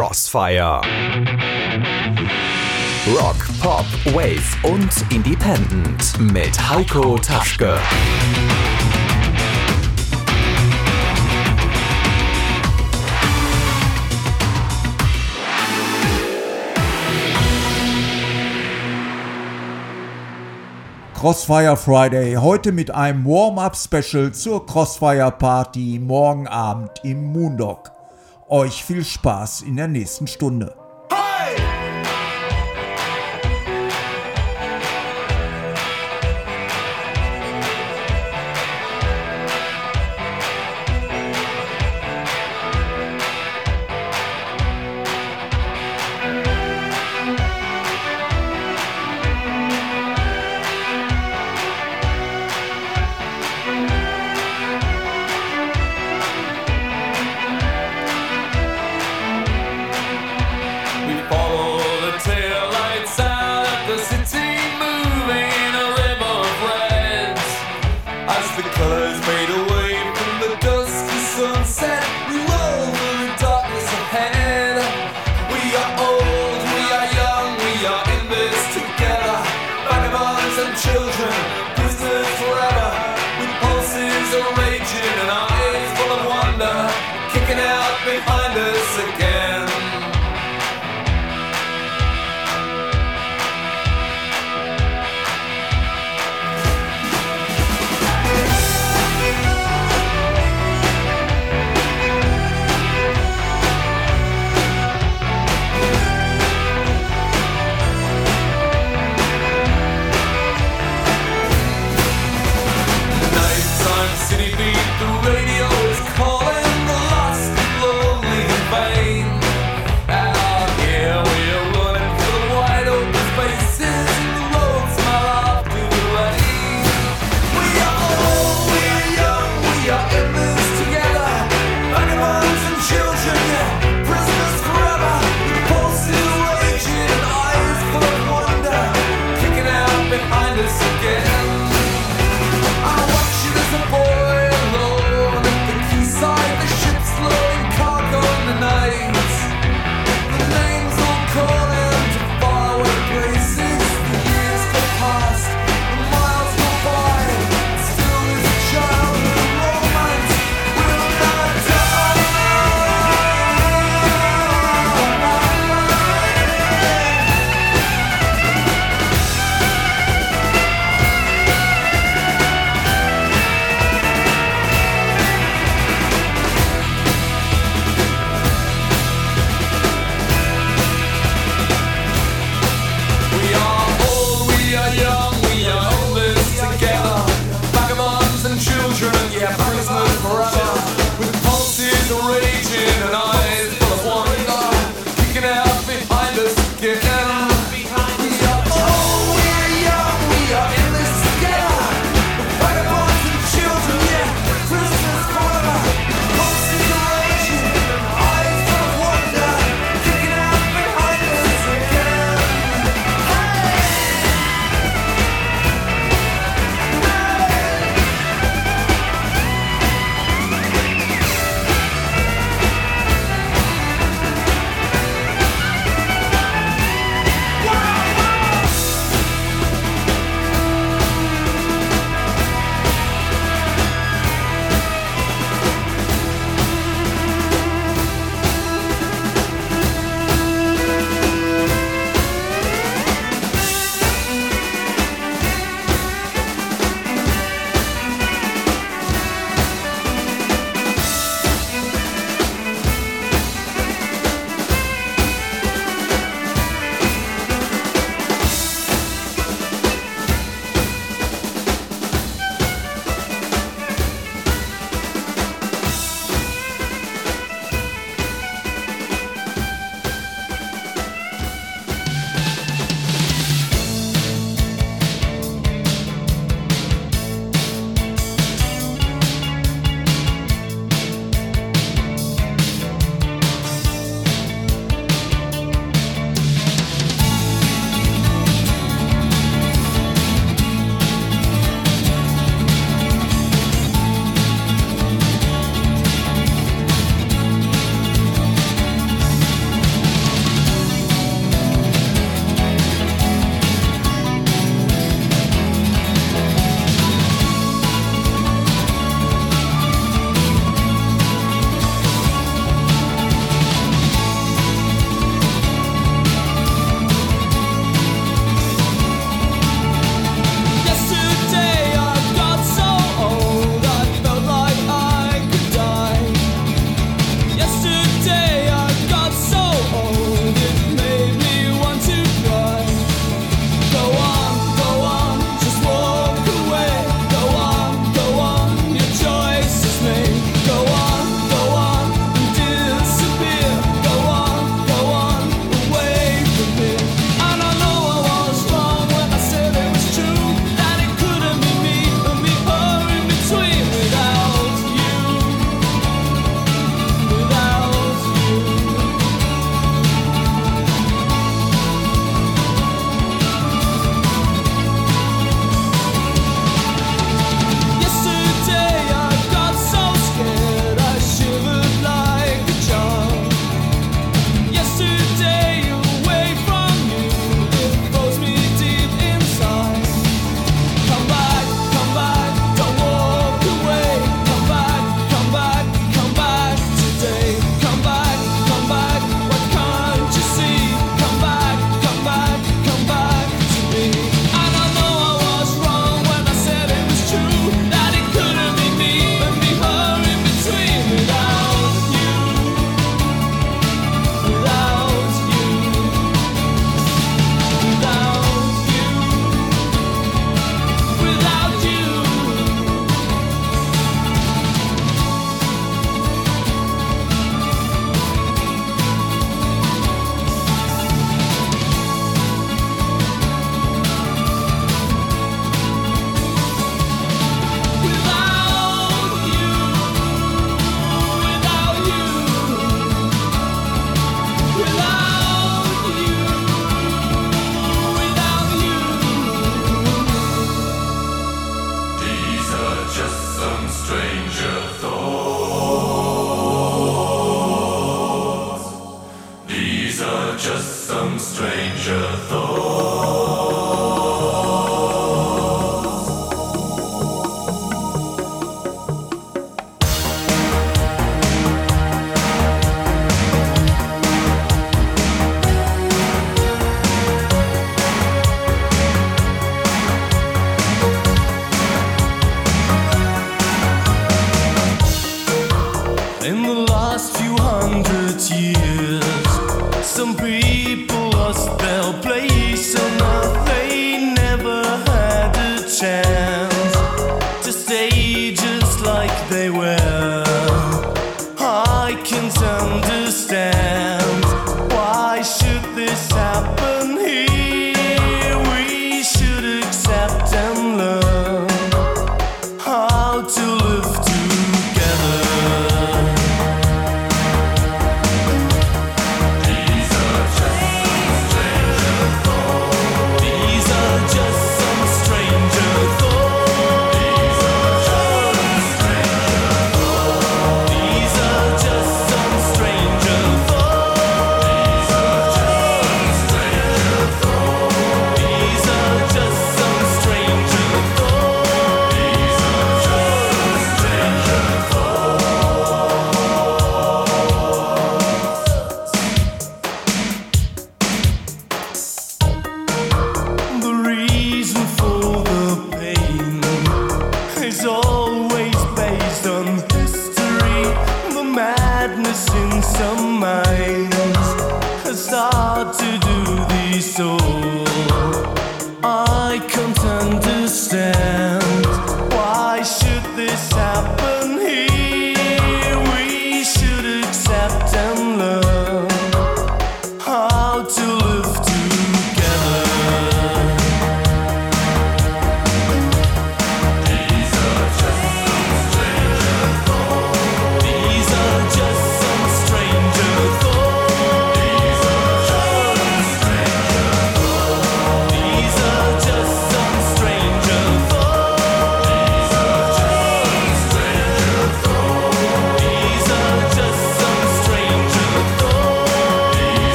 Crossfire. Rock, Pop, Wave und Independent mit Heiko Taschke. Crossfire Friday, heute mit einem Warm-up-Special zur Crossfire Party morgen Abend im Moondog. Euch viel Spaß in der nächsten Stunde.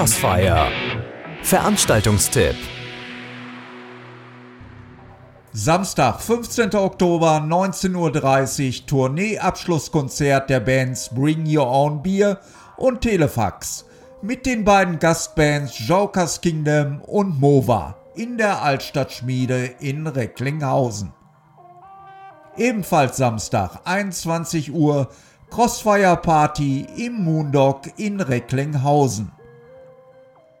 Crossfire. Veranstaltungstipp. Samstag, 15. Oktober, 19.30 Uhr, Tourneeabschlusskonzert der Bands Bring Your Own Beer und Telefax mit den beiden Gastbands Jokers Kingdom und Mova in der Altstadtschmiede in Recklinghausen. Ebenfalls Samstag, 21 Uhr, Crossfire Party im Moondog in Recklinghausen.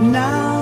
now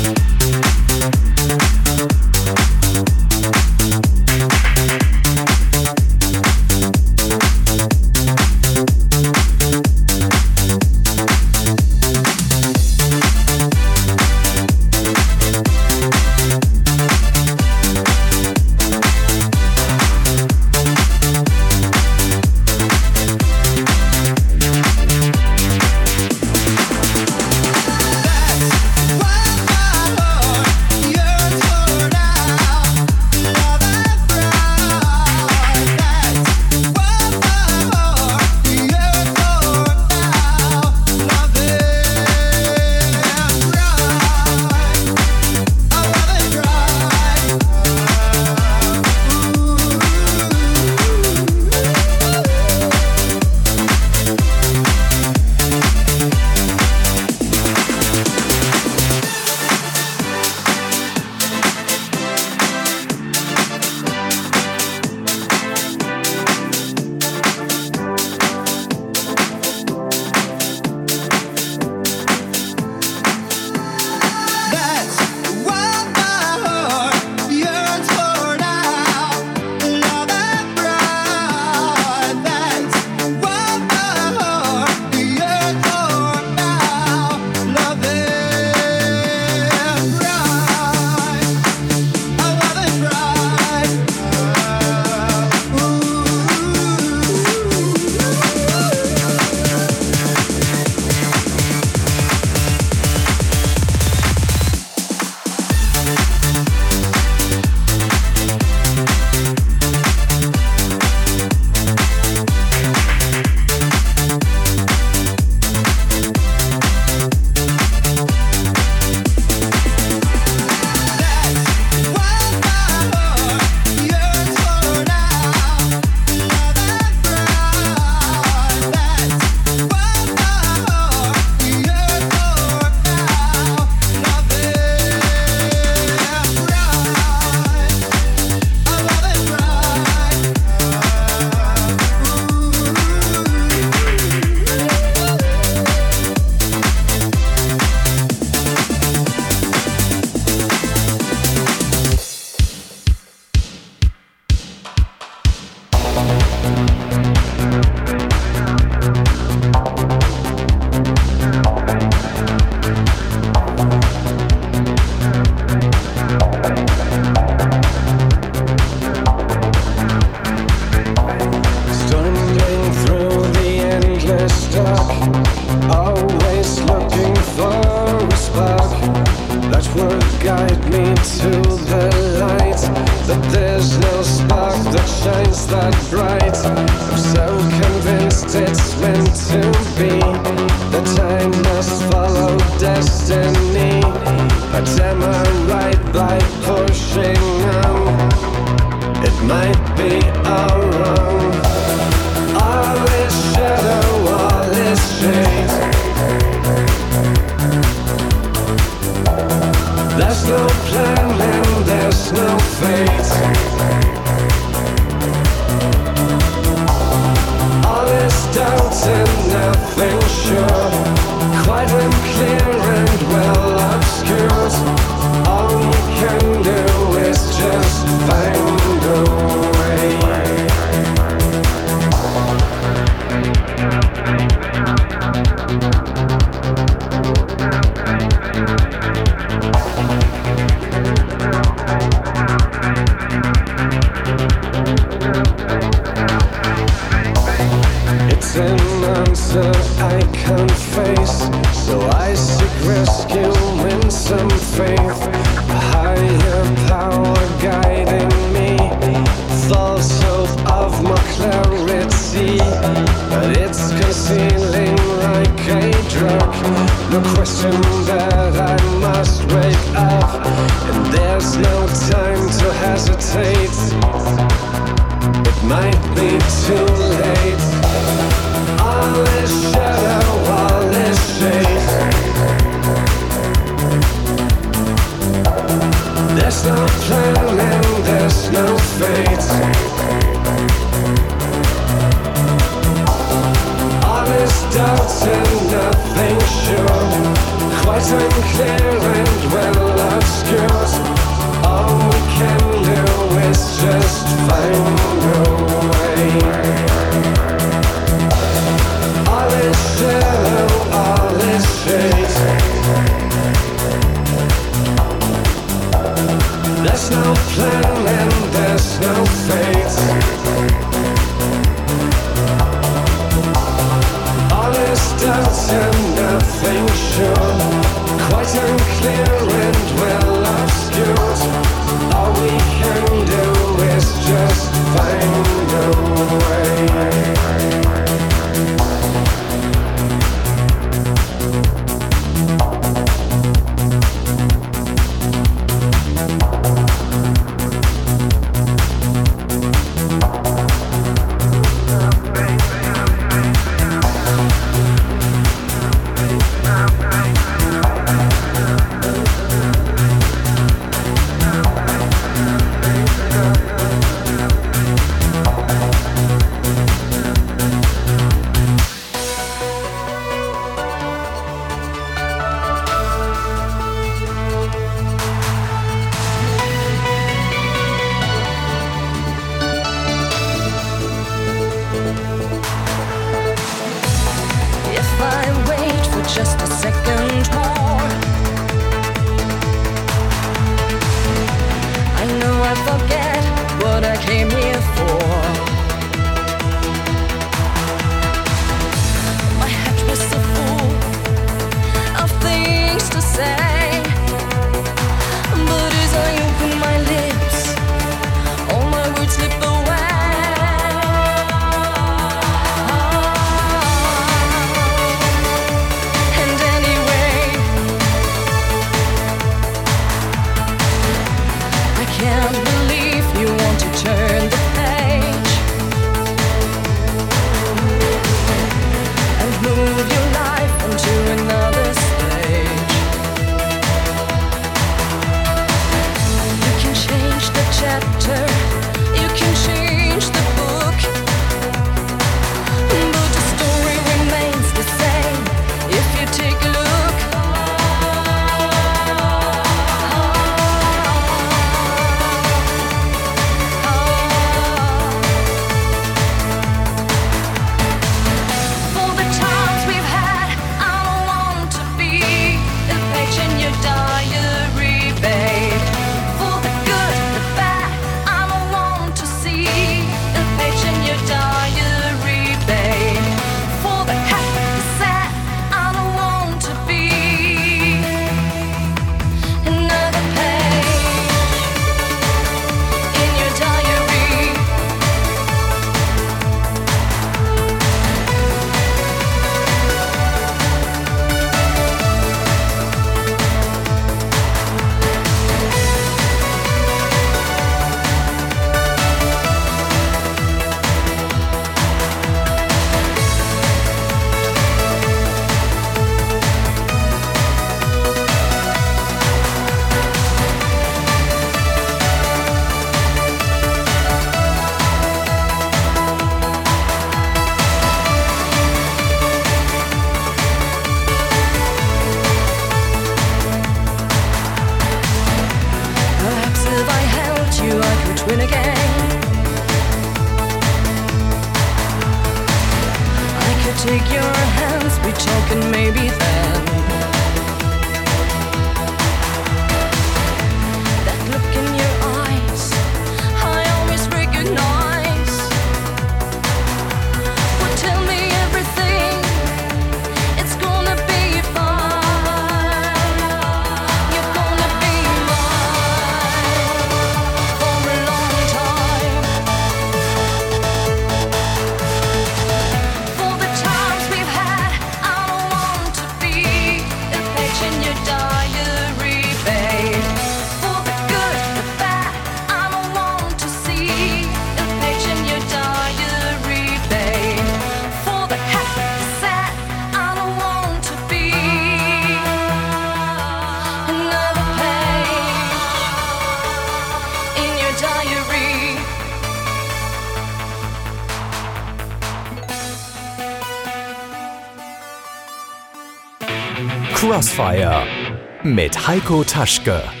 mit Heiko Taschke.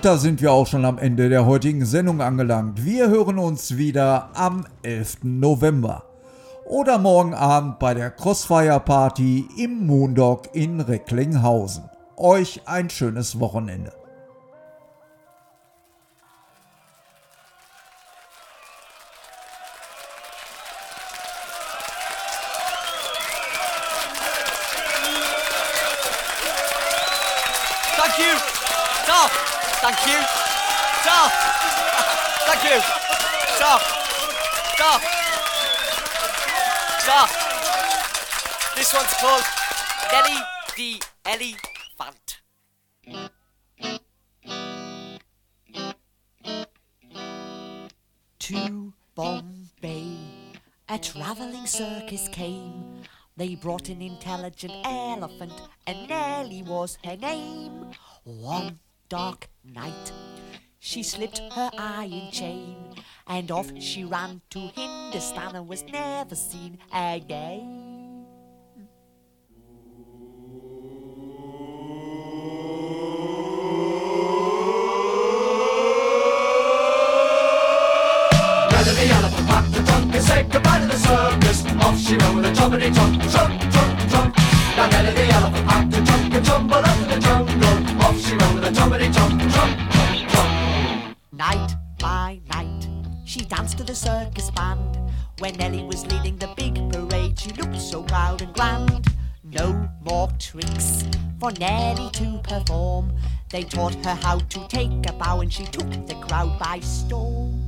Und da sind wir auch schon am Ende der heutigen Sendung angelangt. Wir hören uns wieder am 11. November oder morgen Abend bei der Crossfire Party im Moondog in Recklinghausen. Euch ein schönes Wochenende. called Nelly the Elephant. To Bombay, a travelling circus came. They brought an intelligent elephant, and Nelly was her name. One dark night, she slipped her iron chain, and off she ran to Hindustan and was never seen again. off she went with a choppity chomp, chomp, chomp, chomp. Now Nelly the elephant had to chomp and tumble up in the jungle. Off she went with a choppity chomp, chomp, chomp. Night by night, she danced to the circus band. When Nelly was leading the big parade, she looked so proud and grand. No more tricks for Nelly to perform. They taught her how to take a bow, and she took the crowd by storm.